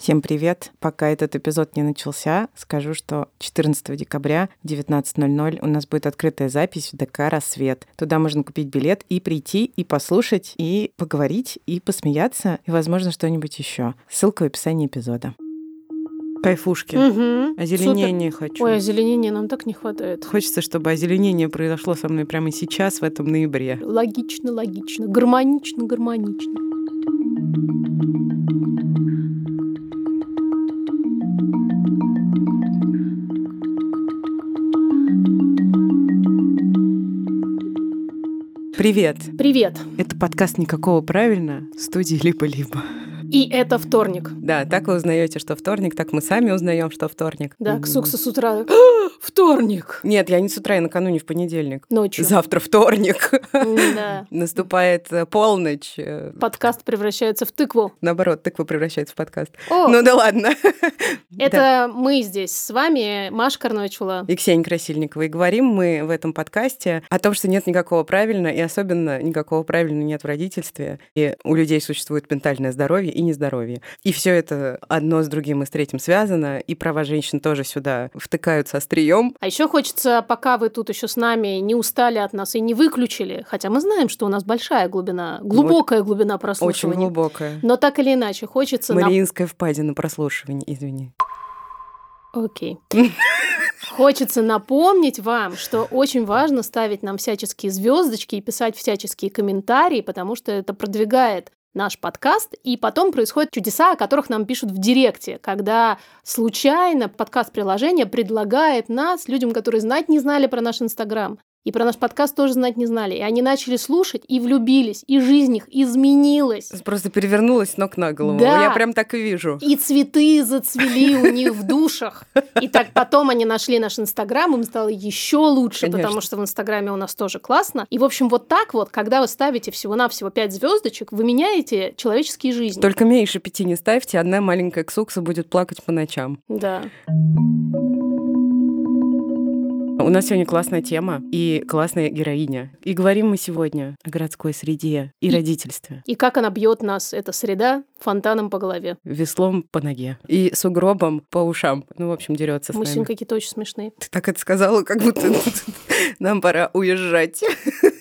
Всем привет! Пока этот эпизод не начался, скажу, что 14 декабря в 19.00 у нас будет открытая запись в ДК «Рассвет». Туда можно купить билет и прийти, и послушать, и поговорить, и посмеяться, и, возможно, что-нибудь еще. Ссылка в описании эпизода. Кайфушки. Угу. Озеленение Супер. хочу. Ой, озеленения нам так не хватает. Хочется, чтобы озеленение произошло со мной прямо сейчас, в этом ноябре. Логично, логично. Гармонично, гармонично. Привет! Привет. Это подкаст «Никакого правильно» студии «Либо-либо». И это вторник. Да, так вы узнаете, что вторник, так мы сами узнаем, что вторник. Да, Ксукса с утра. Вторник. Нет, я не с утра, я накануне в понедельник. Ночью. Завтра вторник. Да. Наступает э, полночь. э, Подкаст превращается в тыкву. Наоборот, тыква превращается в подкаст. О, Ну да ладно. это мы здесь с вами, Маша Карновичула. И Ксения Красильникова. И говорим мы в этом подкасте о том, что нет никакого правильно, и особенно никакого правильно нет в родительстве. И у людей существует ментальное здоровье и нездоровье. И все это одно с другим и с третьим связано, и права женщин тоже сюда втыкаются острием. А еще хочется, пока вы тут еще с нами не устали от нас и не выключили, хотя мы знаем, что у нас большая глубина, глубокая глубина Очень прослушивания. глубокое. Но так или иначе, хочется нам... Мариинская впадина прослушивания, извини. Окей. Хочется напомнить вам, что очень важно ставить нам всяческие звездочки и писать всяческие комментарии, потому что это продвигает наш подкаст, и потом происходят чудеса, о которых нам пишут в директе, когда случайно подкаст-приложение предлагает нас людям, которые знать не знали про наш Инстаграм, и про наш подкаст тоже знать не знали. И они начали слушать и влюбились, и жизнь их изменилась. Просто перевернулась ног на голову. Да. Я прям так и вижу. И цветы зацвели у них в душах. И так потом они нашли наш Инстаграм, им стало еще лучше, Конечно. потому что в Инстаграме у нас тоже классно. И, в общем, вот так вот, когда вы ставите всего-навсего 5 звездочек, вы меняете человеческие жизни. Только меньше пяти не ставьте, одна маленькая ксукса будет плакать по ночам. Да. У нас сегодня классная тема и классная героиня. И говорим мы сегодня о городской среде и И- родительстве. И как она бьет нас, эта среда, фонтаном по голове. Веслом по ноге и сугробом по ушам. Ну, в общем, дерется с Мы нами. сегодня какие-то очень смешные. Ты так это сказала, как будто нам пора уезжать.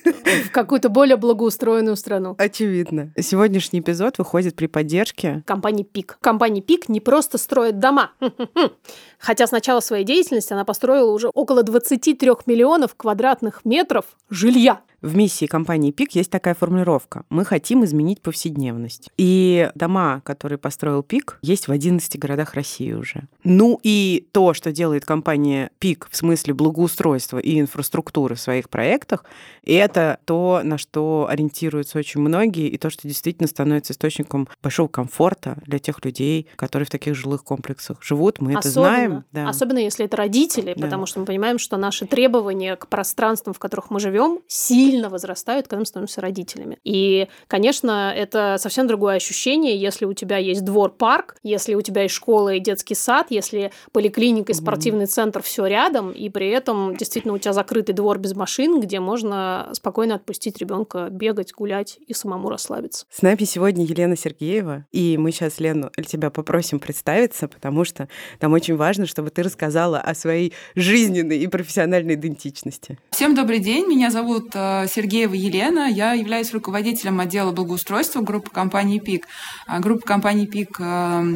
В какую-то более благоустроенную страну. Очевидно. Сегодняшний эпизод выходит при поддержке Компания ПИК. Компания ПИК не просто строит дома. Хотя с начала своей деятельности она построила уже около 23 миллионов квадратных метров жилья. В миссии компании ПИК есть такая формулировка. Мы хотим изменить повседневность. И дома, которые построил ПИК, есть в 11 городах России уже. Ну и то, что делает компания ПИК в смысле благоустройства и инфраструктуры в своих проектах, это то, на что ориентируются очень многие, и то, что действительно становится источником большого комфорта для тех людей, которые в таких жилых комплексах живут. Мы это особенно, знаем. Да. особенно если это родители, Да. потому что мы понимаем, что наши требования к пространствам, в которых мы живем, сильно возрастают, когда мы становимся родителями. И, конечно, это совсем другое ощущение, если у тебя есть двор-парк, если у тебя есть школа и детский сад, если поликлиника и спортивный центр все рядом, и при этом действительно у тебя закрытый двор без машин, где можно спокойно отпустить ребенка бегать, гулять и самому расслабиться. С нами сегодня Елена Сергеева, и мы сейчас, Лену, тебя попросим представиться, потому что нам очень важно, чтобы ты рассказала о своей жизненной и профессиональной идентичности. Всем добрый день, меня зовут э, Сергеева Елена, я являюсь руководителем отдела благоустройства группы компании ПИК. А Группа компании ПИК э,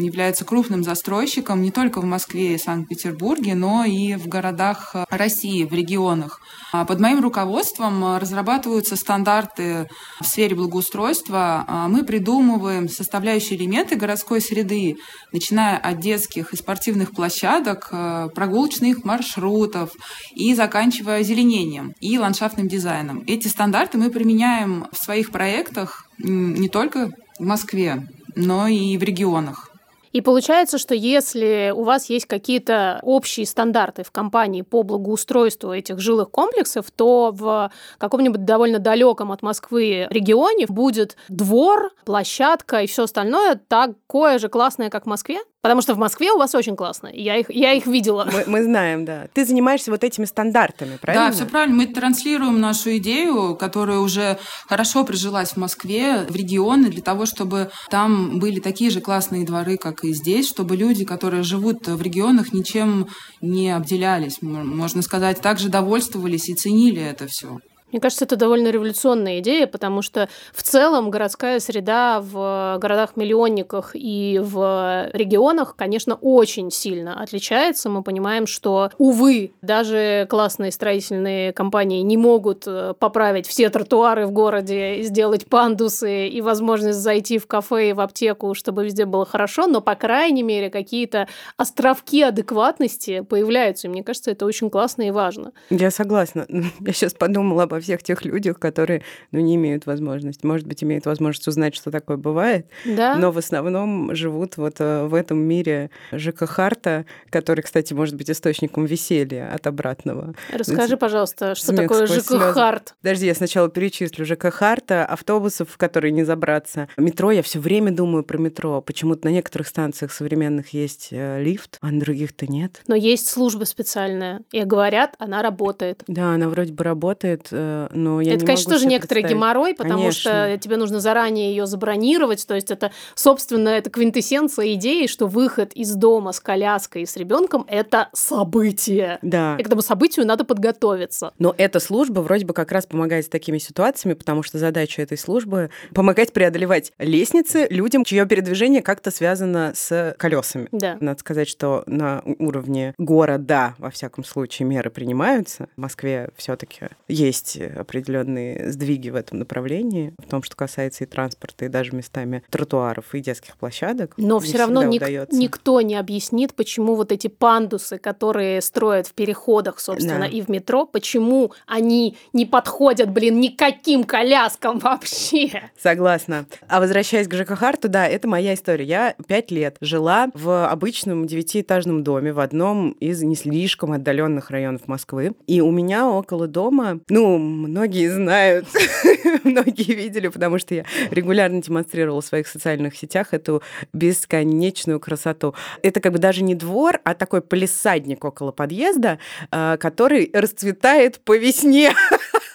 является крупным застройщиком не только в Москве и Санкт-Петербурге, но и в городах э, России, в регионах. А Под моим руководством э, разрабатываются стандарты в сфере благоустройства. А Мы придумываем составляющие элементы городской среды, начиная от детских и спортивных площадок, прогулочных маршрутов и заканчивая озеленением и ландшафтным дизайном. Эти стандарты мы применяем в своих проектах не только в Москве, но и в регионах. И получается, что если у вас есть какие-то общие стандарты в компании по благоустройству этих жилых комплексов, то в каком-нибудь довольно далеком от Москвы регионе будет двор, площадка и все остальное такое же классное, как в Москве? Потому что в Москве у вас очень классно. Я их, я их видела. Мы, мы знаем, да. Ты занимаешься вот этими стандартами, правильно? Да, все правильно. Мы транслируем нашу идею, которая уже хорошо прижилась в Москве, в регионы, для того, чтобы там были такие же классные дворы, как и здесь, чтобы люди, которые живут в регионах, ничем не обделялись, можно сказать, также довольствовались и ценили это все. Мне кажется, это довольно революционная идея, потому что в целом городская среда в городах-миллионниках и в регионах, конечно, очень сильно отличается. Мы понимаем, что, увы, даже классные строительные компании не могут э, поправить все тротуары в городе, сделать пандусы и возможность зайти в кафе и в аптеку, чтобы везде было хорошо, но, по крайней мере, какие-то островки адекватности появляются. И мне кажется, это очень классно и важно. Я согласна. Я сейчас подумала обо всех тех людях, которые ну, не имеют возможности. Может быть, имеют возможность узнать, что такое бывает, да? но в основном живут вот э, в этом мире ЖК Харта, который, кстати, может быть источником веселья от обратного. Расскажи, пожалуйста, что Смех такое ЖК Харт? Подожди, я сначала перечислю ЖК Харта, автобусов, в которые не забраться. Метро, я все время думаю про метро. Почему-то на некоторых станциях современных есть э, лифт, а на других-то нет. Но есть служба специальная, и говорят, она работает. Да, она вроде бы работает, э, но я Это, не конечно, тоже некоторый геморрой, потому конечно. что тебе нужно заранее ее забронировать. То есть это, собственно, это квинтэссенция идеи, что выход из дома с коляской и с ребенком это событие. Да. И к этому событию надо подготовиться. Но эта служба вроде бы как раз помогает с такими ситуациями, потому что задача этой службы помогать преодолевать лестницы людям, чье передвижение как-то связано с колесами. Да. Надо сказать, что на уровне города, во всяком случае, меры принимаются. В Москве все-таки есть определенные сдвиги в этом направлении, в том, что касается и транспорта, и даже местами тротуаров и детских площадок. Но все равно ник- удается. никто не объяснит, почему вот эти пандусы, которые строят в переходах, собственно, Да. и в метро, почему они не подходят, блин, никаким коляскам вообще. Согласна. А возвращаясь к ЖК Харту, да, это моя история. Я пять лет жила в обычном девятиэтажном доме в одном из не слишком отдаленных районов Москвы. И у меня около дома, ну, многие знают, многие видели, потому что я регулярно демонстрировала в своих социальных сетях эту бесконечную красоту. Это как бы даже не двор, а такой полисадник около подъезда, а, который расцветает по весне.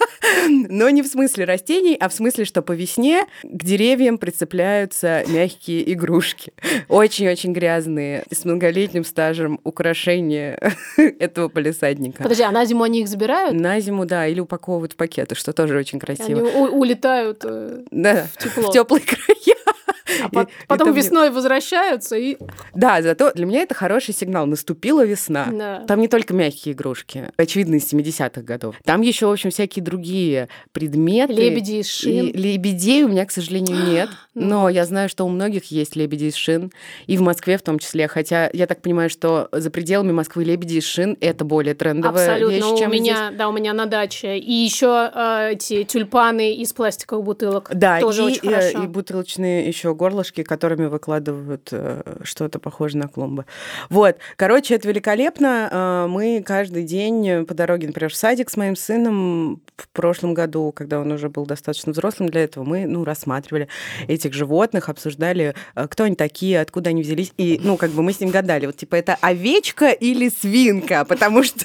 Но не в смысле растений, а в смысле, что по весне к деревьям прицепляются мягкие игрушки. Очень-очень грязные, с многолетним стажем украшения этого полисадника. Подожди, а на зиму они их забирают? На зиму, да, или упаковывают в пакеты, что тоже очень красиво. Они улетают э, Да, в тепло. в теплые края. А по- потом там- весной возвращаются и... Да, зато для меня это хороший сигнал. Наступила весна. Да. Там не только мягкие игрушки, очевидно, из 70-х годов. Там еще, в общем, всякие другие предметы. Лебеди из шин. И лебедей у меня, к сожалению, нет. Но я знаю, что у многих есть лебеди из шин. И в Москве в том числе. Хотя я так понимаю, что за пределами Москвы лебеди из шин это более трендовая Абсолютно. вещь, у чем меня, да, у меня на даче. И еще э, эти тюльпаны из пластиковых бутылок. Да, тоже и, очень э, хорошо. и бутылочные еще горлышки, которыми выкладывают э, что-то похожее на клумбы. Вот, короче, это великолепно. Э, Мы каждый день по дороге, например, в садик с моим сыном в прошлом году, когда он уже был достаточно взрослым для этого, мы, ну, рассматривали этих животных, обсуждали, э, кто они такие, откуда они взялись, и, ну, как бы мы с ним гадали, вот, типа, это овечка или свинка, потому что...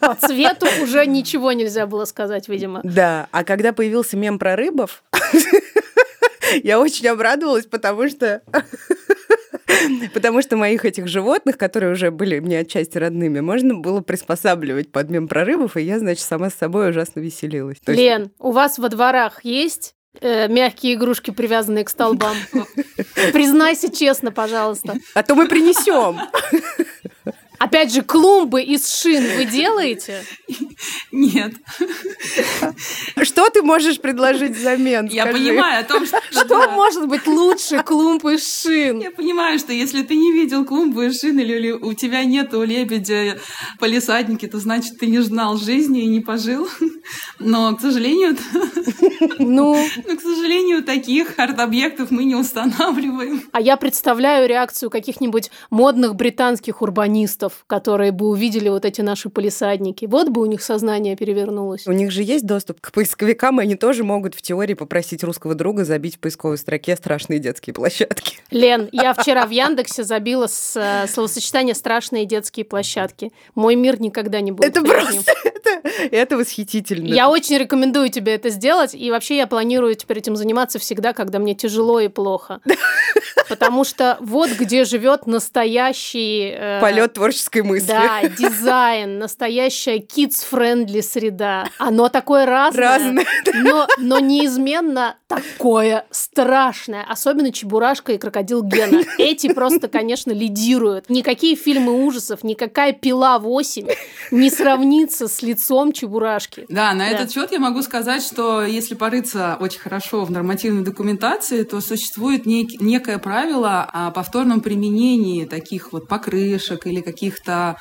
По цвету уже ничего нельзя было сказать, видимо. Да, а когда появился мем про рыбов, я очень обрадовалась, потому что... Потому что моих этих животных, которые уже были мне отчасти родными, можно было приспосабливать под мем про рыбов, и я, значит, сама с собой ужасно веселилась. То есть- Лен, у вас во дворах есть э, мягкие игрушки, привязанные к столбам? Признайся честно, пожалуйста. А то мы принесем. Опять же, клумбы из шин вы делаете? Нет. Что ты можешь предложить взамен? Я Скажи. понимаю о том, что... Что может быть лучше клумб из шин? Я понимаю, что если ты не видел клумбы и шин, или, у тебя нету лебедя полисадники, то значит ты не знал жизни и не пожил. Но, к сожалению, Ну, но, к сожалению, таких арт-объектов мы не устанавливаем. а я представляю реакцию каких-нибудь модных британских урбанистов, которые бы увидели вот эти наши полисадники. Вот бы у них сознание перевернулось. У них же есть доступ к поисковикам, и они тоже могут в теории попросить русского друга забить в поисковой строке страшные детские площадки. Лен, я вчера в Яндексе забила с, э, словосочетание «страшные детские площадки». Мой мир никогда не будет Это прежним. просто это, это восхитительно. Я очень рекомендую тебе это сделать, и вообще я планирую теперь этим заниматься всегда, когда мне тяжело и плохо. Потому что вот где живет настоящий... э, Полет творческой мысли. Да, дизайн, настоящая kids-friendly среда. Оно такое разное, Разное. но, но неизменно такое страшное. Особенно Чебурашка и Крокодил Гена. Эти просто, конечно, лидируют. Никакие фильмы ужасов, никакая «Пила 8» не сравнится с лицом Чебурашки. Да, на Да. этот счет я могу сказать, что если порыться очень хорошо в нормативной документации, то существует нек- некое правило о повторном применении таких вот покрышек или каких-то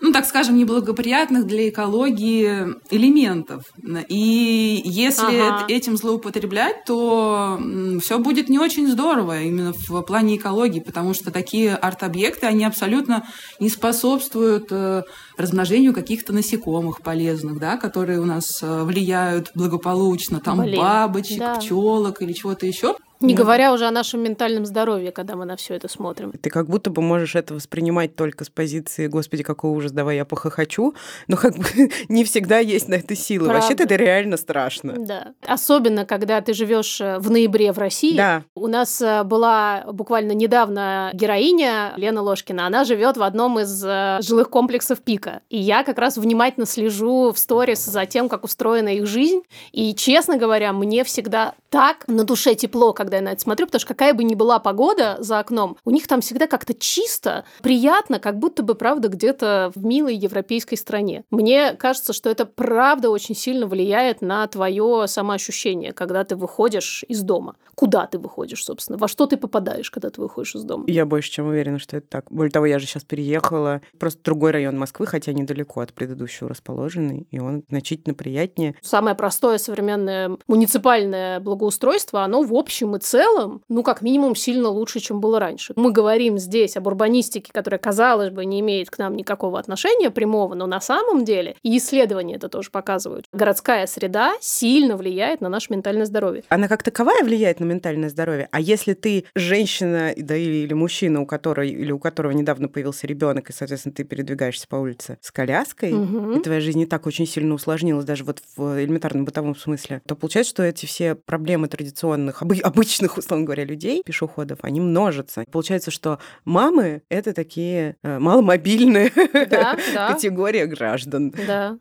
ну, так скажем, неблагоприятных для экологии элементов. И если Ага. эт- этим злоупотреблять, то все будет не очень здорово именно в плане экологии, потому что такие арт-объекты, они абсолютно не способствуют э, размножению каких-то насекомых полезных, да, которые у нас э, влияют благополучно, там Блин, бабочек, да. пчелок или чего-то еще. Не говоря уже о нашем ментальном здоровье, когда мы на все это смотрим. Ты как будто бы можешь это воспринимать только с позиции «Господи, какой ужас, давай я похохочу», но как бы не всегда есть на это силы. Вообще-то это реально страшно. Да. Особенно, когда ты живешь э, в ноябре в России. Да. У нас э, была буквально недавно героиня Лена Ложкина. Она живет в одном из э, жилых комплексов Пика. И я как раз внимательно слежу в сторис за тем, как устроена их жизнь. И, честно говоря, мне всегда так на душе тепло, когда я на это смотрю, потому что какая бы ни была погода за окном, у них там всегда как-то чисто, приятно, как будто бы, правда, где-то в милой европейской стране. Мне кажется, что это правда очень сильно влияет на твое самоощущение, когда ты выходишь из дома. Куда ты выходишь, собственно? Во что ты попадаешь, когда ты выходишь из дома? Я больше чем уверена, что это так. Более того, я же сейчас переехала. Просто другой район Москвы, хотя недалеко от предыдущего расположенный, и он значительно приятнее. Самое простое современное муниципальное благоустройство, оно в общем и целом, ну, как минимум, сильно лучше, чем было раньше. Мы говорим здесь об урбанистике, которая, казалось бы, не имеет к нам никакого отношения прямого, но на самом деле, и исследования это тоже показывают, городская среда сильно влияет на наше ментальное здоровье. Она как таковая влияет на ментальное здоровье. А если ты женщина, да или, или мужчина, у которой или у которого недавно появился ребенок, и, соответственно, ты передвигаешься по улице с коляской, Мгм. и твоя жизнь не так очень сильно усложнилась, даже вот в элементарном бытовом смысле, то получается, что эти все проблемы традиционных, обы- обычных, условно говоря, людей, пешеходов, они множатся. Получается, что мамы — это такие э, маломобильные Да, да. категория граждан. Да.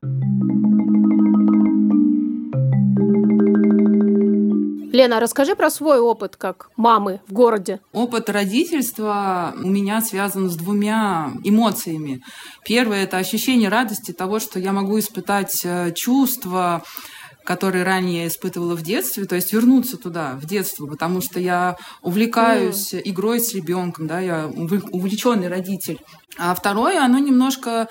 Лена, расскажи про свой опыт как мамы в городе. Опыт родительства у меня связан с двумя эмоциями. Первое – это ощущение радости того, что я могу испытать э, чувства, которые ранее я испытывала в детстве, то есть вернуться туда, в детство, потому что я увлекаюсь игрой с ребенком, да, я увлеченный родитель. А второе, оно немножко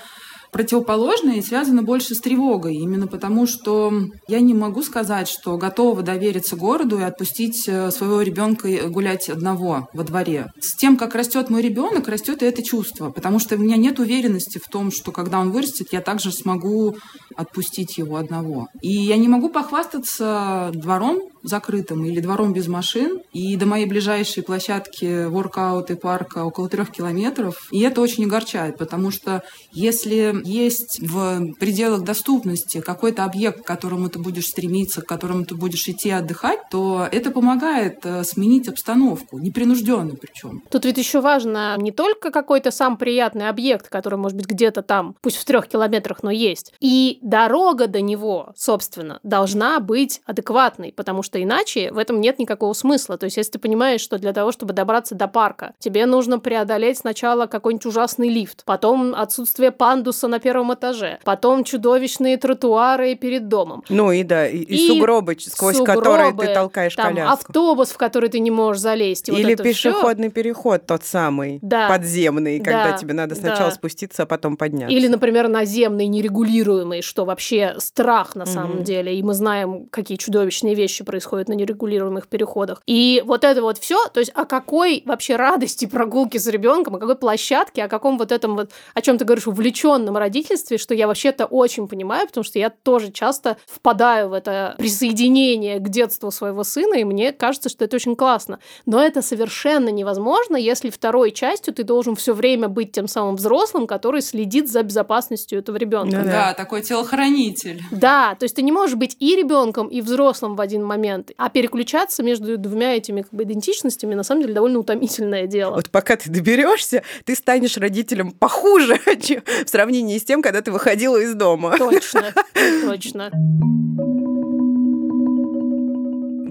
противоположное и связано больше с тревогой, именно потому что я не могу сказать, что готова довериться городу и отпустить э, своего ребенка гулять одного во дворе. С тем, как растет мой ребенок, растет и это чувство, потому что у меня нет уверенности в том, что когда он вырастет, я также смогу отпустить его одного. И я не могу похвастаться двором закрытым или двором без машин. И до моей ближайшей площадки воркаут и парка около трех километров. И это очень огорчает, потому что если есть в пределах доступности какой-то объект, к которому ты будешь стремиться, к которому ты будешь идти отдыхать, то это помогает э, сменить обстановку, непринужденно причем. Тут ведь еще важно не только какой-то сам приятный объект, который может быть где-то там, пусть в трех километрах, но есть, и дорога до него, собственно, должна быть адекватной, потому что иначе в этом нет никакого смысла. То есть, если ты понимаешь, что для того, чтобы добраться до парка, тебе нужно преодолеть сначала какой-нибудь ужасный лифт, потом отсутствие пандуса на первом этаже, потом чудовищные тротуары перед домом, Ну и да, и, и И сугробы, сквозь которые сугробы, ты толкаешь там коляску. автобус, в который ты не можешь залезть. и вот Или это всё. пешеходный переход тот самый, Да. подземный, когда Да, тебе надо сначала да. спуститься, а потом подняться. Или, например, наземный, нерегулируемый, что вообще страх на самом mm-hmm. деле, и мы знаем, какие чудовищные вещи происходят на нерегулируемых переходах. И вот это вот все, то есть о какой вообще радости прогулки с ребенком, о какой площадке, о каком вот этом вот, о чем ты говоришь, увлеченном родительстве, что я вообще-то очень понимаю, потому что я тоже часто впадаю в это присоединение к детству своего сына, и мне кажется, что это очень классно. Но это совершенно невозможно, если второй частью ты должен все время быть тем самым взрослым, который следит за безопасностью этого ребенка. Ну, да, такой телохранитель. Да, то есть ты не можешь быть и ребенком, и взрослым в один момент, а переключаться между двумя этими как бы, идентичностями на самом деле довольно утомительное дело. Вот пока ты доберешься, ты станешь родителем похуже в сравнении с тем, когда ты выходила из дома. Точно, точно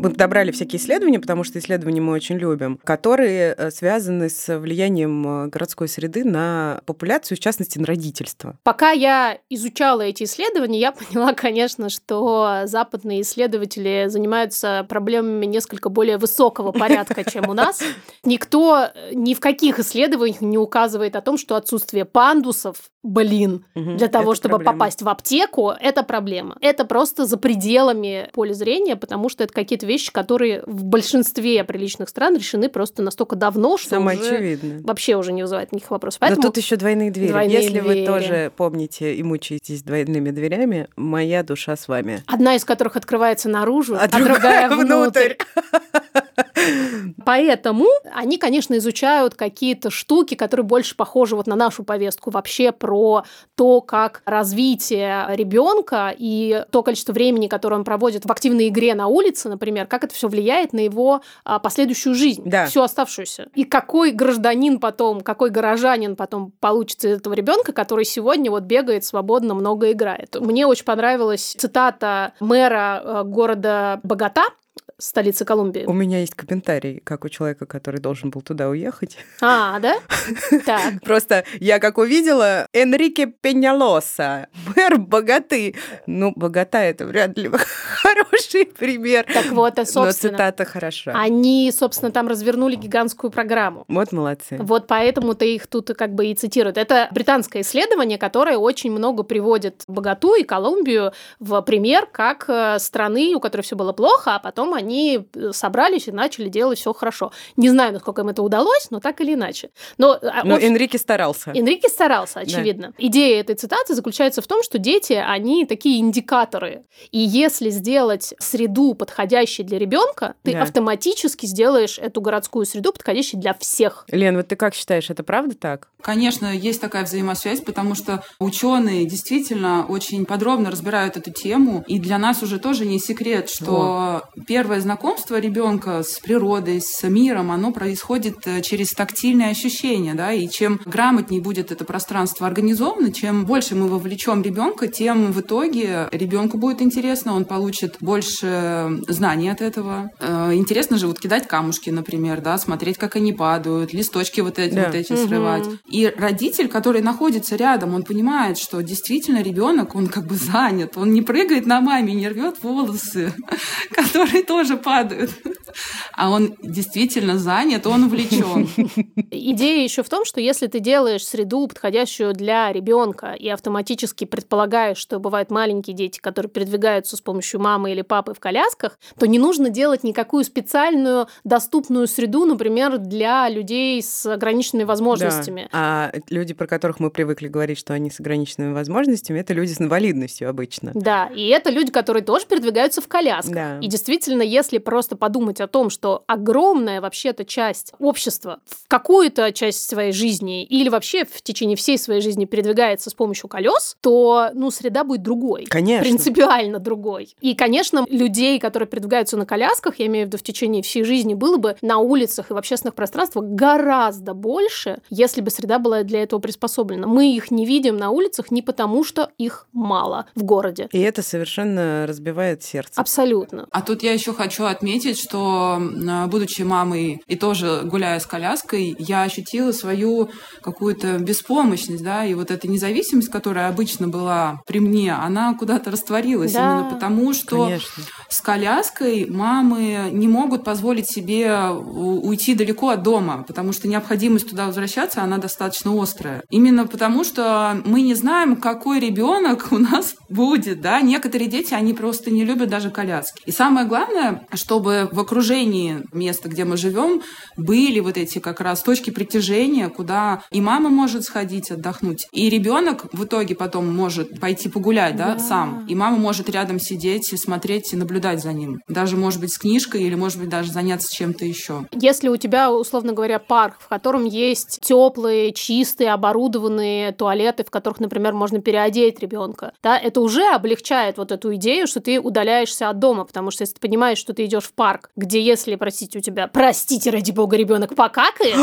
мы подобрали всякие исследования, потому что исследования мы очень любим, которые э, связаны с влиянием э, городской среды на популяцию, в частности, на родительство. Пока я изучала эти исследования, я поняла, конечно, что западные исследователи занимаются проблемами несколько более высокого порядка, чем у нас. Никто э, ни в каких исследованиях не указывает о том, что отсутствие пандусов, блин, для того, чтобы попасть в аптеку, это проблема. Это просто за пределами поля зрения, потому что это какие-то вещи, которые в большинстве приличных стран решены просто настолько давно, что Самое уже очевидное. вообще уже не вызывает никаких вопросов. Поэтому Но тут еще двойные двери. Двойные Если двери. вы тоже помните и мучаетесь двойными дверями, моя душа с вами. Одна из которых открывается наружу, а, а другая, другая внутрь. Поэтому они, конечно, изучают какие-то штуки, которые больше похожи вот на нашу повестку вообще про то, как развитие ребенка и то количество времени, которое он проводит в активной игре на улице, например, как это все влияет на его а, последующую жизнь, да. всю оставшуюся. И какой гражданин потом, какой горожанин потом получится из этого ребенка, который сегодня вот бегает свободно, много играет. Мне очень понравилась цитата мэра э, города Богата, столицы Колумбии. У меня есть комментарий, как у человека, который должен был туда уехать. А, да? Так. Просто я как увидела Энрике Пенялоса, мэр богаты. Ну, богата это вряд ли хороший пример. Так вот, а, собственно. Но цитата хороша. Они, собственно, там развернули гигантскую программу. Вот молодцы. Вот поэтому-то их тут как бы и цитируют. Это британское исследование, которое очень много приводит Богату и Колумбию в пример как э, страны, у которой все было плохо, а потом они они э, собрались и начали делать все хорошо. Не знаю, насколько им это удалось, но так или иначе. Но, а, но общем, Энрике старался. Энрике старался, очевидно. Да. Идея этой цитаты заключается в том, что дети, они такие индикаторы. И если сделать среду подходящей для ребенка, ты да. автоматически сделаешь эту городскую среду подходящей для всех. Лен, вот ты как считаешь, это правда так? Конечно, есть такая взаимосвязь, потому что ученые действительно очень подробно разбирают эту тему, и для нас уже тоже не секрет, что О. первое знакомство ребенка с природой, с миром, оно происходит э, через тактильные ощущения, да, и чем грамотнее будет это пространство организовано, чем больше мы вовлечем ребенка, тем в итоге ребенку будет интересно, он получит больше знаний от этого. Э, интересно же вот кидать камушки, например, да, смотреть, как они падают, листочки вот эти да. вот эти угу. срывать. И родитель, который находится рядом, он понимает, что действительно ребенок, он как бы занят, он не прыгает на маме, не рвет волосы, которые тоже падают. А он действительно занят, он увлечен. Идея еще в том, что если ты делаешь среду, подходящую для ребенка, и автоматически предполагаешь, что бывают маленькие дети, которые передвигаются с помощью мамы или папы в колясках, то не нужно делать никакую специальную доступную среду, например, для людей с ограниченными возможностями. Да. А люди, про которых мы привыкли говорить, что они с ограниченными возможностями, это люди с инвалидностью обычно. Да, и это люди, которые тоже передвигаются в колясках. Да. И действительно, если просто подумать о том, что огромная вообще-то часть общества в какую-то часть своей жизни или вообще в течение всей своей жизни передвигается с помощью колес, то, ну, среда будет другой. Конечно. Принципиально другой. И, конечно, людей, которые передвигаются на колясках, я имею в виду в течение всей жизни, было бы на улицах и в общественных пространствах гораздо больше, если бы среда была для этого приспособлена. Мы их не видим на улицах не потому, что их мало в городе. И это совершенно разбивает сердце. Абсолютно. А тут я еще хочу отметить, что а, будучи мамой и тоже гуляя с коляской, я ощутила свою какую-то беспомощность, да, и вот эта независимость, которая обычно была при мне, она куда-то растворилась да, именно потому, что конечно. с коляской мамы не могут позволить себе уйти далеко от дома, потому что необходимость туда возвращаться, она достаточно острая. Именно потому, что мы не знаем, какой ребенок у нас будет, да, некоторые дети, они просто не любят даже коляски. И самое главное, чтобы в окружении места, где мы живем, были вот эти как раз точки притяжения, куда и мама может сходить отдохнуть, и ребенок в итоге потом может пойти погулять, да, да, сам, и мама может рядом сидеть и смотреть и наблюдать за ним, даже может быть с книжкой или может быть даже заняться чем-то еще. Если у тебя, условно говоря, парк, в котором есть теплые, чистые, оборудованные туалеты, в которых, например, можно переодеть ребенка, да, это уже облегчает вот эту идею, что ты удаляешься от дома, потому что если ты понимаешь, что ты идешь в парк, где, если, простите, у тебя, простите, ради бога, ребенок покакает,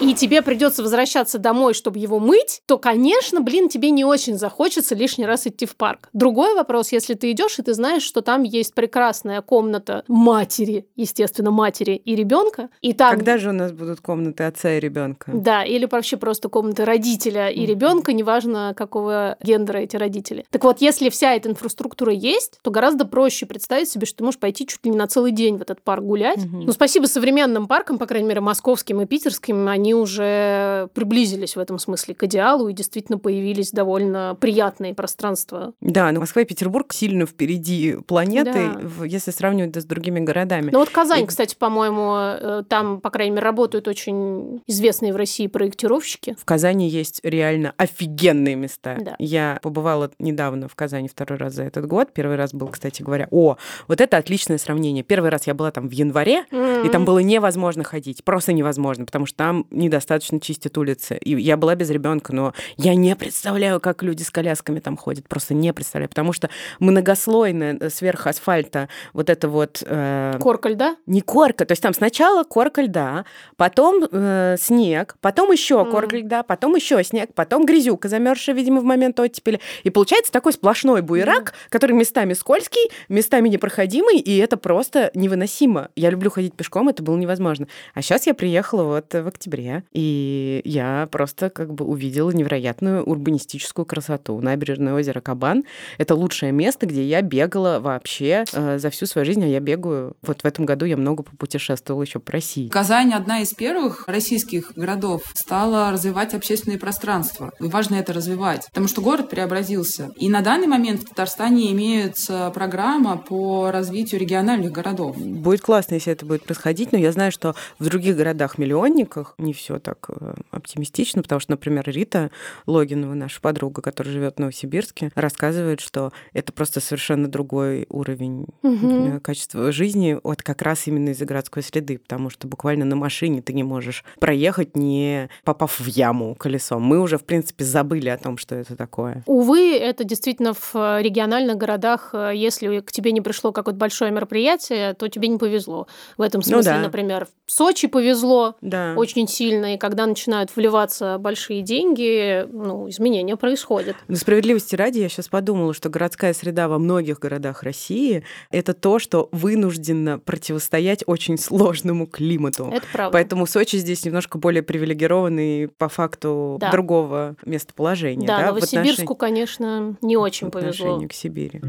и тебе придется возвращаться домой, чтобы его мыть, то, конечно, блин, тебе не очень захочется лишний раз идти в парк. Другой вопрос, если ты идешь и ты знаешь, что там есть прекрасная комната матери, естественно, матери и ребенка, и там... Когда же у нас будут комнаты отца и ребенка? Да, или вообще просто комнаты родителя и ребенка, неважно какого гендера эти родители. Так вот, если вся эта инфраструктура есть, то гораздо проще представить себе, что ты можешь пойти чуть ли не на целый день в этот парк гулять. Угу. Ну, спасибо современным паркам, по крайней мере, московским и питерским, они уже приблизились в этом смысле к идеалу и действительно появились довольно приятные пространства. Да, но Москва и Петербург сильно впереди планеты, да. если сравнивать да, с другими городами. Ну вот Казань, и... кстати, по-моему, э, там, по крайней мере, работают очень известные в России проектировщики. В Казани есть реально офигенные места. Да. Я побывала недавно в Казани второй раз за этот год. Первый раз был, кстати говоря, о, вот это отличное сравнение. Первый раз я была там в январе, mm-hmm. и там было невозможно ходить, просто невозможно, потому что там недостаточно чистят улицы. И я была без ребенка, но я не представляю, как люди с колясками там ходят, просто не представляю, потому что многослойная э, сверх асфальта вот это вот... Э, корка льда? Не корка, то есть там сначала корка льда, потом э, снег, потом еще mm. корка льда, потом еще снег, потом грязюка замерзшая, видимо, в момент оттепели. И получается такой сплошной буерак, mm. который местами скользкий, местами непроходимый, и это просто невыносимо. Я люблю ходить пешком, это было невозможно. А сейчас я приехала вот в октябре, и я просто как бы увидела невероятную урбанистическую красоту. Набережное озеро Кабан — это лучшее место, где я бегала вообще э, за всю свою жизнь, а я бегаю... Вот в этом году я много попутешествовала еще по России. Казань одна из первых российских городов стала развивать общественные пространства. И важно это развивать, потому что город преобразился. И на данный момент в Татарстане имеется программа по развитию региональных городов. Будет классно, если это будет происходить, но я знаю, что в других городах-миллионниках не все так э, оптимистично, потому что, например, Рита Логинова, наша подруга, которая живет в Новосибирске, рассказывает, что это просто совершенно другой уровень угу. качества жизни, вот как раз именно из-за городской среды, потому что буквально на машине ты не можешь проехать, не попав в яму колесом. Мы уже, в принципе, забыли о том, что это такое. Увы, это действительно в э, региональных городах, если к тебе не пришло какое-то большое мероприятие, то тебе не повезло. В этом ну смысле, ну, да. например, в Сочи повезло да. очень сильно, и когда начинают вливаться большие деньги, ну, изменения происходят. Но справедливости ради, я сейчас подумала, что городская среда во многих городах России — это то, что вынужденно противостоять очень сложному климату. Это правда. Поэтому Сочи здесь немножко более привилегированный по факту да. другого местоположения. Да, да Новосибирску, отношении... конечно, не очень повезло. к Сибири.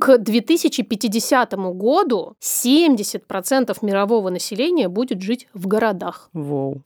К 2050 году 70% мирового населения будет жить в городах. Воу.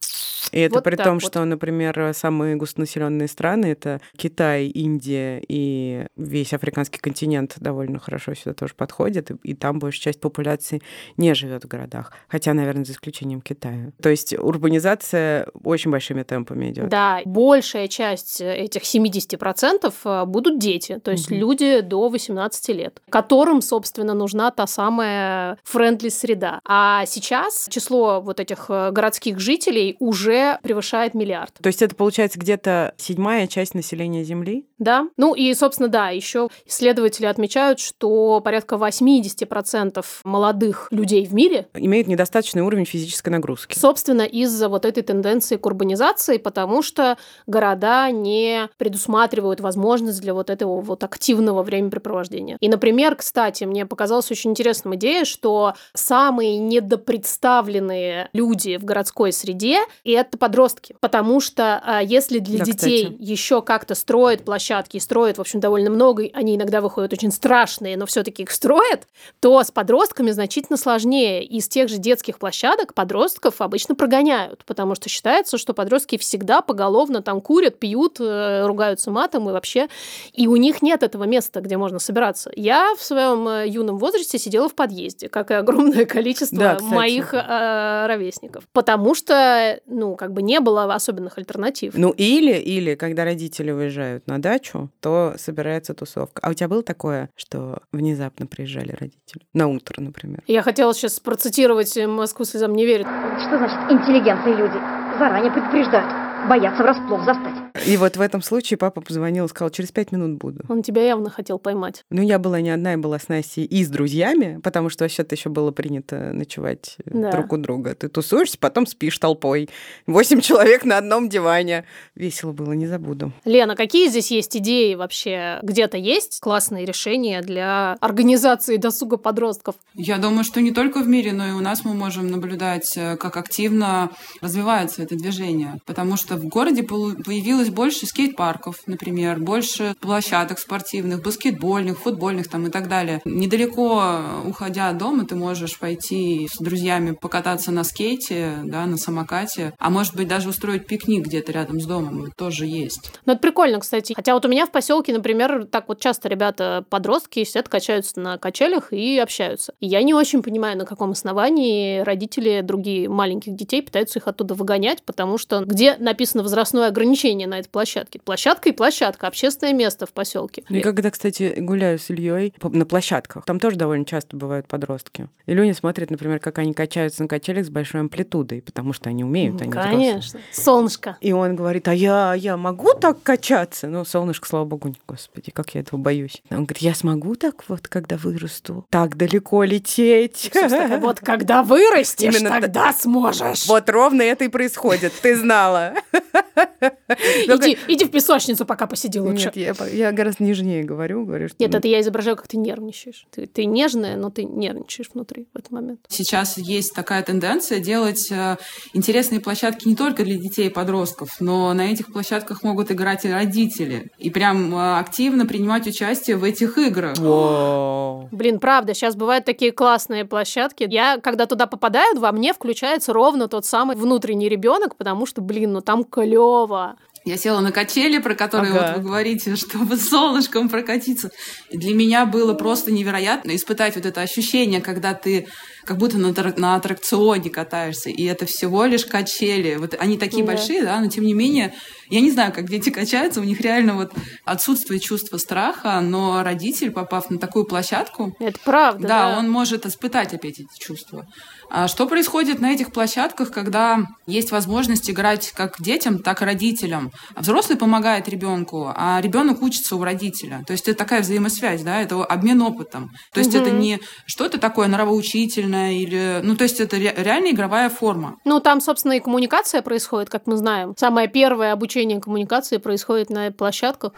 И это вот при том, вот. что, например, самые густонаселенные страны это Китай, Индия и весь африканский континент довольно хорошо сюда тоже подходит, и, и там большая часть популяции не живет в городах, хотя, наверное, за исключением Китая. То есть урбанизация очень большими темпами идет. Да, большая часть этих 70% э, будут дети, то есть угу. люди до 18 лет, которым, собственно, нужна та самая френдли среда. А сейчас число вот этих э, городских жителей уже уже превышает миллиард. То есть это получается где-то седьмая часть населения Земли? Да. Ну и, собственно, да, еще исследователи отмечают, что порядка 80% молодых людей в мире имеют недостаточный уровень физической нагрузки. Собственно, из-за вот этой тенденции к урбанизации, потому что города не предусматривают возможность для вот этого вот активного времяпрепровождения. И, например, кстати, мне показалась очень интересная идея, что самые недопредставленные люди в городской среде – это подростки. Потому что а, если для да, детей еще как-то строят площадки, и строят, в общем, довольно много, они иногда выходят очень страшные, но все таки их строят, то с подростками значительно сложнее. Из тех же детских площадок подростков обычно прогоняют, потому что считается, что подростки всегда поголовно там курят, пьют, э, ругаются матом и вообще, и у них нет этого места, где можно собираться. Я в своем э, юном возрасте сидела в подъезде, как и огромное количество да, моих э, ровесников, потому что, ну, как бы не было особенных альтернатив. Ну, или, или, когда родители уезжают на дачу, то собирается тусовка. А у тебя было такое, что внезапно приезжали родители? На утро, например. Я хотела сейчас процитировать «Москву слезам не верит». Что значит интеллигентные люди? Заранее предупреждают, боятся врасплох застать. И вот в этом случае папа позвонил и сказал, через пять минут буду. Он тебя явно хотел поймать. Ну, я была не одна, я была с Настей и с друзьями, потому что вообще-то еще было принято ночевать э, да. друг у друга. Ты тусуешься, потом спишь толпой. Восемь человек на одном диване. Весело было, не забуду. Лена, какие здесь есть идеи вообще? Где-то есть классные решения для организации досуга подростков? Я думаю, что не только в мире, но и у нас мы можем наблюдать, э, как активно развивается это движение. Потому что в городе появилось появилось больше скейт-парков, например, больше площадок спортивных, баскетбольных, футбольных там и так далее. Недалеко, уходя от дома, ты можешь пойти с друзьями покататься на скейте, да, на самокате, а может быть даже устроить пикник где-то рядом с домом, тоже есть. Ну, это прикольно, кстати. Хотя вот у меня в поселке, например, так вот часто ребята, подростки, сидят, качаются на качелях и общаются. И я не очень понимаю, на каком основании родители другие маленьких детей пытаются их оттуда выгонять, потому что где написано возрастное ограничение на этой площадке. Площадка и площадка, общественное место в поселке. И когда, кстати, гуляю с Ильей на площадках, там тоже довольно часто бывают подростки. И Леня смотрит, например, как они качаются на качелях с большой амплитудой, потому что они умеют, они Конечно. Взрослые. Солнышко. И он говорит, а я, я могу так качаться? Ну, солнышко, слава богу, господи, как я этого боюсь. Он говорит, я смогу так вот, когда вырасту, так далеко лететь. Вот когда вырастешь, тогда сможешь. Вот ровно это и происходит, ты знала. Иди, иди в песочницу, пока посиди лучше. Нет, я, я гораздо нежнее говорю. говорю что... Нет, это я изображаю, как ты нервничаешь. Ты, ты нежная, но ты нервничаешь внутри в этот момент. Сейчас есть такая тенденция делать э, интересные площадки не только для детей и подростков, но на этих площадках могут играть и родители. И прям э, активно принимать участие в этих играх. Wow. Блин, правда, сейчас бывают такие классные площадки. Я, когда туда попадаю, во мне включается ровно тот самый внутренний ребенок, потому что, блин, ну там клево. Я села на качели, про которые ага. вот вы говорите, чтобы солнышком прокатиться. И для меня было просто невероятно испытать вот это ощущение, когда ты как будто на, на аттракционе катаешься, и это всего лишь качели. Вот они такие да. большие, да, но тем не менее, я не знаю, как дети качаются, у них реально вот отсутствует чувство страха, но родитель, попав на такую площадку... Это правда, да. Да, он может испытать опять эти чувства. А что происходит на этих площадках, когда есть возможность играть как детям, так и родителям? А взрослый помогает ребенку, а ребенок учится у родителя. То есть это такая взаимосвязь, да, это обмен опытом. То есть угу. это не что-то такое нравоучительное или... Ну, то есть это ре- реально игровая форма. Ну, там, собственно, и коммуникация происходит, как мы знаем. Самое первое обучение коммуникации происходит на площадках.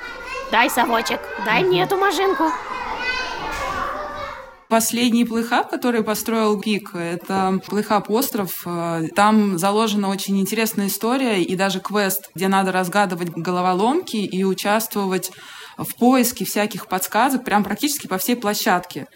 Дай совочек, дай мне эту машинку. Последний плейхаб, который построил Пик, это плейхаб остров. Там заложена очень интересная история и даже квест, где надо разгадывать головоломки и участвовать в поиске всяких подсказок прям практически по всей площадке.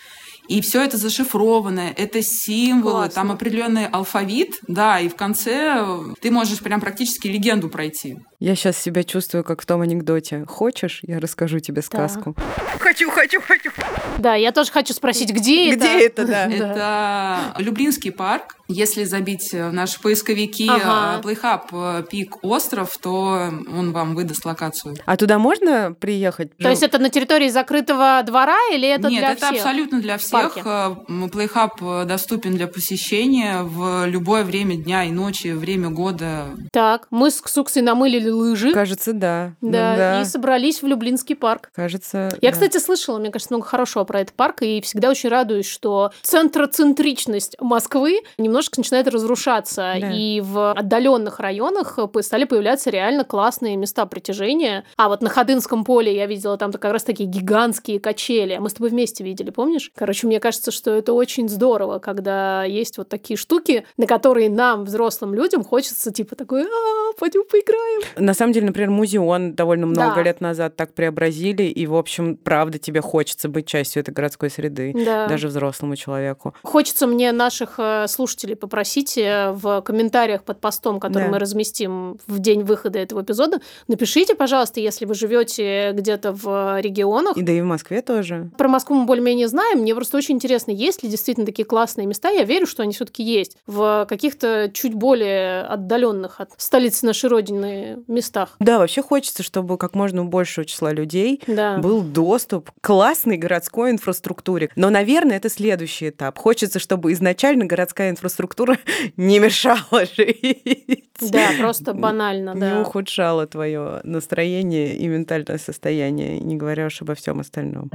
И все это зашифровано, это символы, Классно. там определенный алфавит, да, и в конце ты можешь прям практически легенду пройти. Я сейчас себя чувствую, как в том анекдоте. Хочешь, я расскажу тебе сказку? Хочу, хочу, хочу. Да, я тоже хочу спросить, где это? Где это, да? Это Люблинский парк. Если забить в наши поисковики Ага. э, Playhub э, Пик Остров, то он вам выдаст локацию. А туда можно приехать? То есть это на территории закрытого двора или это Нет, для это всех? абсолютно для всех. Э, Playhub э, доступен для посещения в любое время дня и ночи, время года. Так, мы с Ксуксой намылили лыжи. Кажется, да. Ну Да, да. и собрались в Люблинский парк. Кажется. Я, да. кстати, слышала, мне кажется, много хорошего про этот парк, и всегда очень радуюсь, что центроцентричность Москвы немножко начинает разрушаться, Да. и в отдаленных районах по- стали появляться реально классные места притяжения. А вот на Ходынском поле я видела там как раз такие гигантские качели. Мы с тобой вместе видели, помнишь? Короче, мне кажется, что это очень здорово, когда есть вот такие штуки, на которые нам, взрослым людям, хочется типа такой, а, пойдем поиграем. На самом деле, например, музеон довольно много Да. лет назад так преобразили, и, в общем, правда, тебе хочется быть частью этой городской среды, Да. даже взрослому человеку. Хочется мне наших э, слушателей попросить э, в комментариях под постом, который Да. мы разместим в день выхода этого эпизода, напишите, пожалуйста, если вы живете где-то в регионах. И да и в Москве тоже. Про Москву мы более-менее знаем. Мне просто очень интересно, есть ли действительно такие классные места. Я верю, что они все-таки есть в каких-то чуть более отдаленных от столицы нашей родины местах. Да, вообще хочется, чтобы как можно большего числа людей Да. был доступ к классной городской инфраструктуре. Но, наверное, это следующий этап. Хочется, чтобы изначально городская инфраструктура не мешала жить. Да, просто банально, Не да. ухудшала твое настроение и ментальное состояние, не говоря уж обо всем остальном.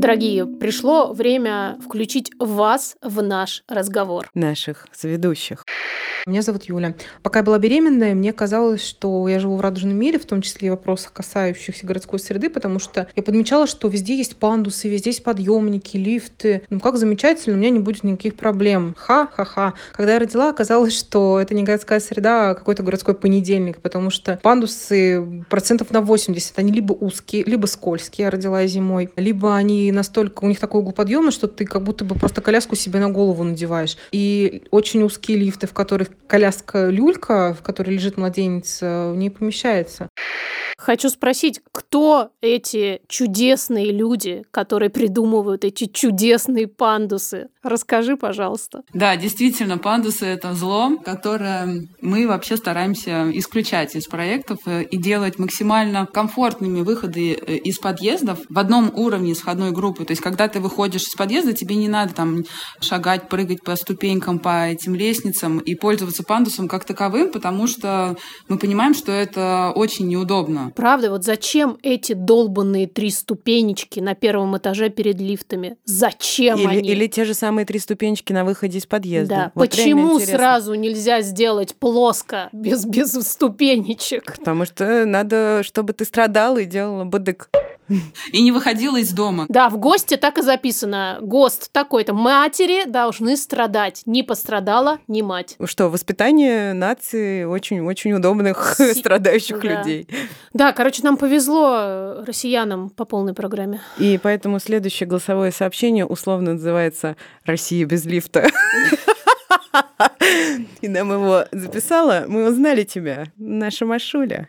Дорогие, пришло время включить вас в наш разговор. Наших соведущих. Меня зовут Юля. Пока я была беременная, мне казалось, что я живу в радужном мире, в том числе и в вопросах, касающихся городской среды, потому что я подмечала, что везде есть пандусы, везде есть подъемники, лифты. Ну как замечательно, у меня не будет никаких проблем. Ха-ха-ха. Когда я родила, оказалось, что это не городская среда, а какой-то городской понедельник, потому что пандусы процентов на 80, они либо узкие, либо скользкие, я родила зимой, либо они настолько, у них такой угол подъема, что ты как будто бы просто коляску себе на голову надеваешь. И очень узкие лифты, в которых коляска-люлька, в которой лежит младенец, э, не помещается. Хочу спросить, кто эти чудесные люди, которые придумывают эти чудесные пандусы? Расскажи, пожалуйста. Да, действительно, пандусы — это зло, которое мы вообще стараемся исключать из проектов э, и делать максимально комфортными выходы э, из подъездов в одном уровне с входной группой. То есть, когда ты выходишь из подъезда, тебе не надо там шагать, прыгать по ступенькам, по этим лестницам и пользоваться пандусом как таковым, потому что мы понимаем, что это очень неудобно. Правда, вот зачем эти долбанные три ступенечки на первом этаже перед лифтами? Зачем Или, они? или те же самые три ступенечки на выходе из подъезда. Да, Вот почему сразу нельзя сделать плоско, без, без ступенечек? Потому что надо, чтобы ты страдала и делала быдык. И не выходила из дома. Да, в ГОСТе так и записано. ГОСТ такой-то. Матери должны страдать. Не пострадала ни мать. Что, воспитание нации очень-очень удобных Си- страдающих да. людей. Да, короче, нам повезло россиянам по полной программе. И поэтому следующее голосовое сообщение условно называется «Россия без лифта». И нам его записала. Мы узнали тебя, наша Машуля.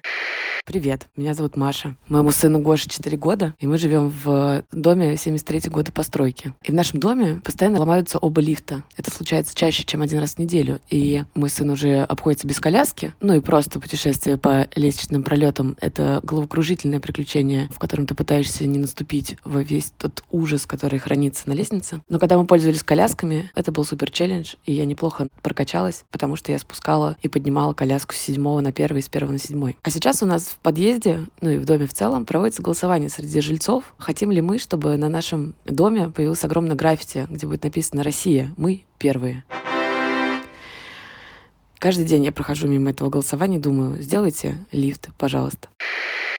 Привет, меня зовут Маша. Моему сыну Гоше 4 года, и мы живем в доме 73 года постройки. И в нашем доме постоянно ломаются оба лифта. Это случается чаще, чем один раз в неделю. И мой сын уже обходится без коляски. Ну и просто путешествие по лестничным пролетам — это головокружительное приключение, в котором ты пытаешься не наступить во весь тот ужас, который хранится на лестнице. Но когда мы пользовались колясками, это был супер челлендж, и я неплохо прокачалась, потому что я спускала и поднимала коляску с седьмого на первый, с первого на седьмой. А сейчас у нас в подъезде, ну и в доме в целом, проводится голосование среди жильцов. Хотим ли мы, чтобы на нашем доме появилось огромное граффити, где будет написано «Россия, мы первые». Каждый день я прохожу мимо этого голосования и думаю, сделайте лифт, пожалуйста.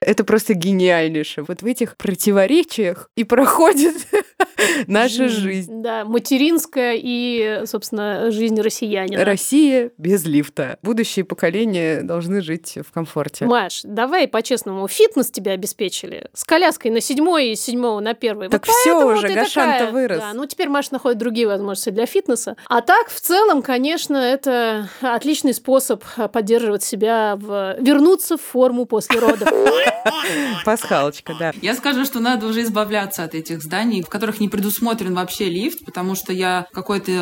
Это просто гениальнейше. Вот в этих противоречиях и проходит наша жизнь. Да, материнская и, собственно, жизнь россиянина. Россия без лифта. Будущие поколения должны жить в комфорте. Маш, давай по-честному, фитнес тебя обеспечили. С коляской на седьмой и седьмого на первый. Так вот поэтому уже, такая. вырос. Да, ну теперь Маша находит другие возможности для фитнеса. А так, в целом, конечно, это отличный способ поддерживать себя, в... вернуться в форму после родов. Пасхалочка, да. Я скажу, что надо уже избавляться от этих зданий, в которых не предусмотрен вообще лифт, потому что я какой-то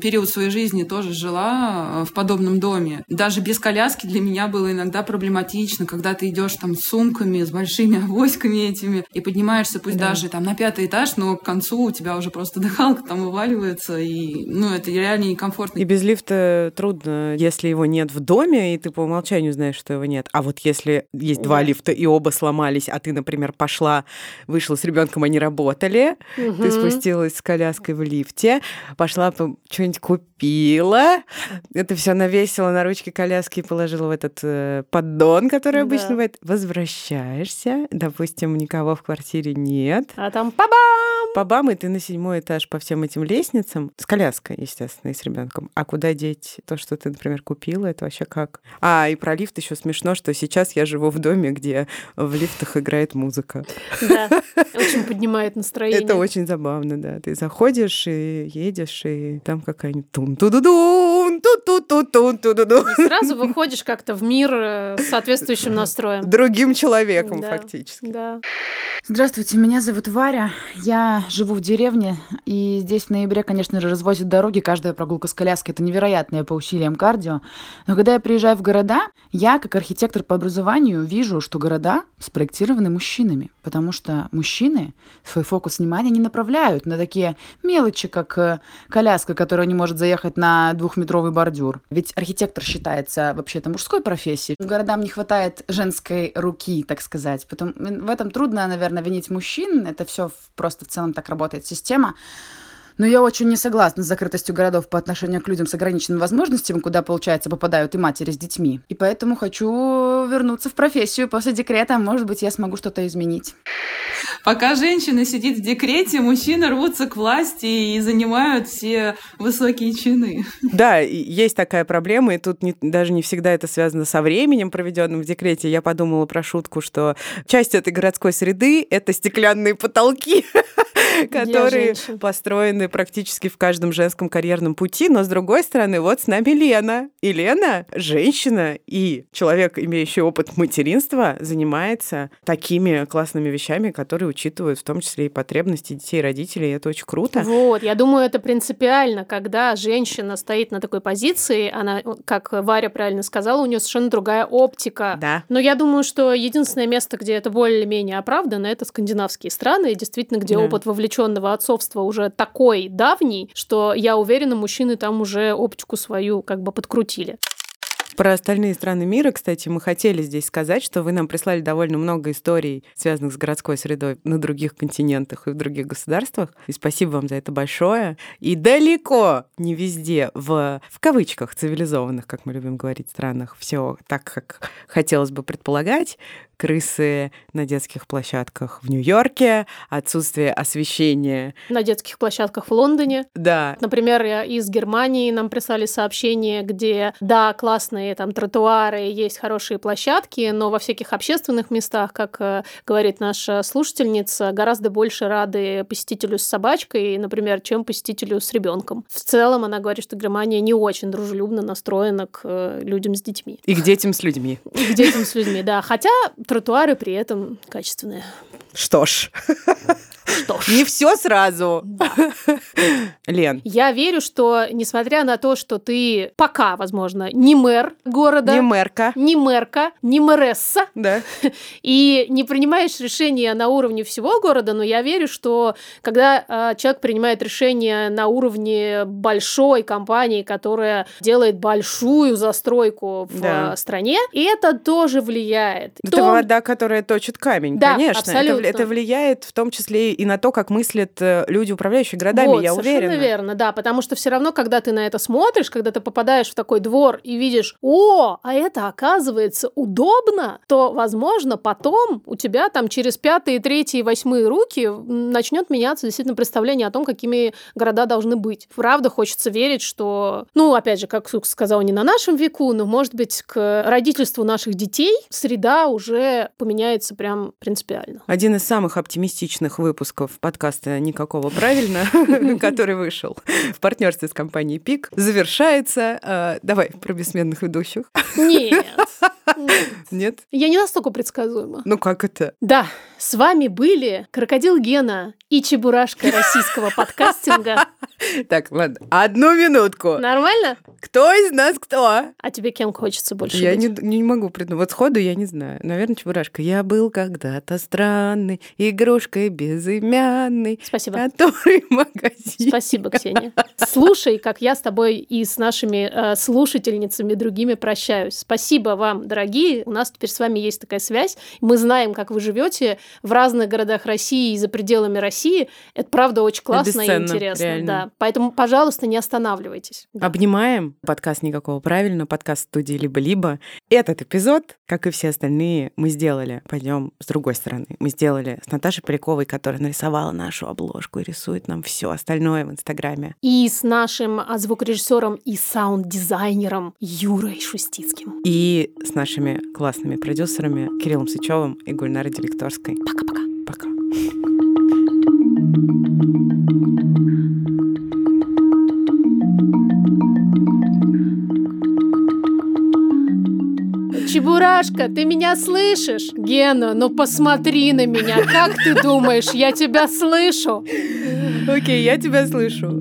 период своей жизни тоже жила э, в подобном доме. Даже без коляски для меня было иногда проблематично, когда ты идешь там с сумками, с большими авоськами этими, и поднимаешься пусть даже там на пятый этаж, но к концу у тебя уже просто дыхалка там вываливается, и ну это реально некомфортно. И без лифта трудно, если его нет в доме, и ты по умолчанию знаешь, что его нет. А вот если есть два Да. лифта, и оба сломались, а ты, например, пошла, вышла с ребенком, они работали, ты Мгм. спустилась с коляской в лифте, пошла по- что-нибудь купила, это все навесила на ручки коляски и положила в этот э, поддон, который Да. обычно бывает. Возвращаешься, допустим, никого в квартире нет. А там пабам! По и ты на седьмой этаж по всем этим лестницам, с коляской, естественно, и с ребенком. А куда деть то, что ты, например, купила, это вообще как? А, и про лифт еще смешно, что сейчас я живу в доме, где в лифтах играет музыка. Да, очень поднимает настроение. Это очень забавно, да. Ты заходишь и едешь, и там какая-нибудь тун ту ду дун ту ту ту тун ту ду сразу выходишь как-то в мир э, с соответствующим настроем. Другим человеком, Да. фактически. Да. Здравствуйте, меня зовут Варя. Я живу в деревне, и здесь в ноябре, конечно же, развозят дороги. Каждая прогулка с коляской — это невероятное по усилиям кардио. Но когда я приезжаю в города, я, как архитектор по образованию, вижу, что города спроектированы мужчинами, потому что мужчины свой фокус внимания не направляют на такие мелочи, как э, коляска, которая не может заехать на двухметровый бордюр. Ведь архитектор считается вообще-то мужской профессией. Городам не хватает женской руки, так сказать. Потом в этом трудно, наверное, винить мужчин. Это все просто в целом так работает система. Но я очень не согласна с закрытостью городов по отношению к людям с ограниченными возможностями, куда, получается, попадают и матери с детьми. И поэтому хочу вернуться в профессию после декрета. Может быть, я смогу что-то изменить. Пока женщина сидит в декрете, мужчины рвутся к власти и занимают все высокие чины. Да, есть такая проблема, и тут не- даже не всегда это связано со временем, проведенным в декрете. Я подумала про шутку, что часть этой городской среды — это стеклянные потолки, которые построены практически в каждом женском карьерном пути. Но, с другой стороны, вот с нами Лена. И Лена, женщина и человек, имеющий опыт материнства, занимается такими классными вещами, которые учитывают в том числе и потребности детей и родителей. И это очень круто. Вот, я думаю, это принципиально, когда женщина стоит на такой позиции, она, как Варя правильно сказала, у нее совершенно другая оптика. Да. Но я думаю, что единственное место, где это более-менее оправдано, это скандинавские страны, и действительно, где Да. опыт вовлеченного отцовства уже такой давний, что я уверена, мужчины там уже оптику свою как бы подкрутили. Про остальные страны мира, кстати, мы хотели здесь сказать, что вы нам прислали довольно много историй, связанных с городской средой на других континентах и в других государствах. И спасибо вам за это большое. И далеко не везде, в, в кавычках, цивилизованных, как мы любим говорить, странах, все так, как хотелось бы предполагать. Крысы на детских площадках в Нью-Йорке, отсутствие освещения. На детских площадках в Лондоне. Да, Например, э, из Германии нам прислали сообщение, где, да, классные там тротуары, есть хорошие площадки, но во всяких общественных местах, как э, говорит наша слушательница, гораздо больше рады посетителю с собачкой, например, чем посетителю с ребенком. В целом она говорит, что Германия не очень дружелюбно настроена к э, людям с детьми. и к детям с людьми. И к детям с людьми, да. Хотя тротуары при этом качественные. Что ж, Что ж. не все сразу. Лен, Я верю, что несмотря на то, что ты пока, возможно, не мэр города, не мэрка, не мэрка, не мэресса, да? и не принимаешь решения на уровне всего города, но я верю, что когда э, человек принимает решение на уровне большой компании, которая делает большую застройку в Да. э, стране, и это тоже влияет. Это То- вода, которая точит камень, Да, конечно. Это, абсолютно. это влияет в том числе и на то, как мыслят э, люди, управляющие городами, вот, я совершенно уверена. верно, да, потому что все равно, когда ты на это смотришь, когда ты попадаешь в такой двор и видишь, о, а это оказывается удобно, то, возможно, потом у тебя там через пятые, третьи, восьмые руки начнет меняться действительно представление о том, какими города должны быть. Правда, хочется верить, что, ну, опять же, как Сук сказал, не на нашем веку, но, может быть, к родительству наших детей среда уже поменяется прям принципиально. Один из самых оптимистичных выпусков подкаста «Никакого правильно», который вышел в партнерстве с компанией «Пик», завершается... э, Давай про бессменных ведущих. Нет. Нет? Я не настолько предсказуема. Ну как это? Да, с вами были Крокодил Гена и Чебурашка российского подкастинга. Так, ладно, одну минутку. Нормально? Кто из нас кто? А тебе кем хочется больше Я не, не могу придумать. Вот сходу я не знаю. Наверное, Чебурашка. Я был когда-то странный, игрушкой безымянный, Спасибо. который в магазине. Спасибо, Ксения. Слушай, как я с тобой и с нашими э, слушательницами другими прощаюсь. Спасибо вам, дорогие. У нас теперь с вами есть такая связь. Мы знаем, как вы живете в разных городах России и за пределами России. Это правда очень классно и интересно. реально. Да. Поэтому, пожалуйста, не останавливайтесь. Да. Обнимаем. Подкаст «Никакого правильно», подкаст студии «Либо-либо». Этот эпизод, как и все остальные, мы сделали. Пойдем с другой стороны. Мы сделали с Наташей Поляковой, которая нарисовала нашу обложку и рисует нам все остальное в Инстаграме. И с нашим а, звукорежиссером и саунд-дизайнером Юрой Шустицким. И с нашими классными продюсерами Кириллом Сычевым и Гульнарой Делекторской. Пока-пока. Пока. Чебурашка, ты меня слышишь? Гена, ну посмотри на меня. Как ты думаешь, я тебя слышу? Окей, я тебя слышу.